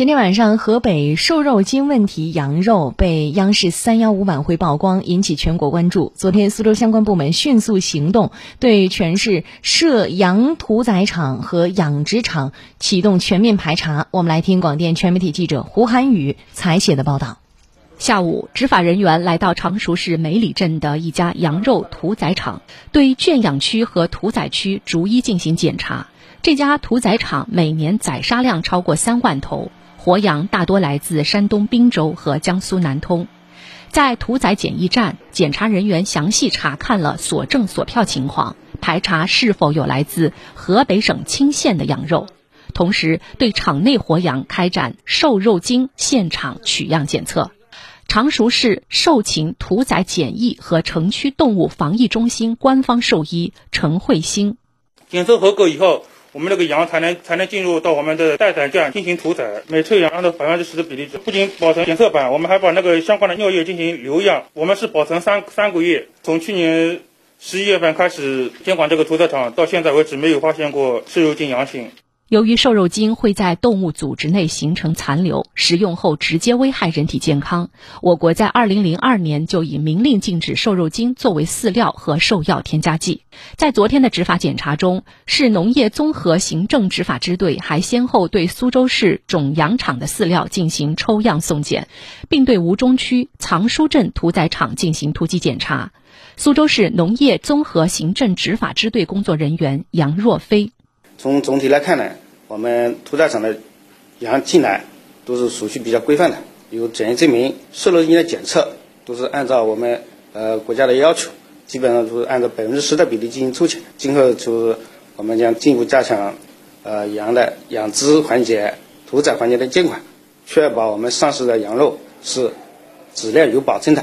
前天晚上，河北瘦肉精问题羊肉被央视三幺五晚会曝光，引起全国关注。昨天，苏州相关部门迅速行动，对全市涉羊屠宰场和养殖场启动全面排查。我们来听广电全媒体记者胡涵宇采写的报道。下午，执法人员来到常熟市梅里镇的一家羊肉屠宰场，对圈养区和屠宰区逐一进行检查。这家屠宰场每年宰杀量超过三万头。活羊大多来自山东滨州和江苏南通，在屠宰检疫站，检查人员详细查看了所证所票情况，排查是否有来自河北省青县的羊肉，同时对场内活羊开展瘦肉精现场取样检测。常熟市兽禽屠宰检疫和城区动物防疫中心官方兽医陈慧欣，检测合格以后。我们那个羊才能才能进入到我们的待宰圈进行屠宰，每次羊的百分之十的比例，不仅保存检测板，我们还把那个相关的尿液进行留样。我们是保存三三个月，从去年十一月份开始监管这个屠宰场，到现在为止没有发现过瘦肉精阳性。由于瘦肉精会在动物组织内形成残留，食用后直接危害人体健康。我国在二零零二年就已明令禁止瘦肉精作为饲料和兽药添加剂。在昨天的执法检查中，市农业综合行政执法支队还先后对苏州市种羊场的饲料进行抽样送检，并对吴中区藏书镇屠宰场进行突击检查。苏州市农业综合行政执法支队工作人员杨若飞。从总体来看呢，我们屠宰场的羊进来都是手续比较规范的，有检验证明，瘦肉精的检测都是按照我们呃国家的要求，基本上都是按照百分之十的比例进行抽检。今后就是我们将进一步加强呃羊的养殖环节、屠宰环节的监管，确保我们上市的羊肉是质量有保证的。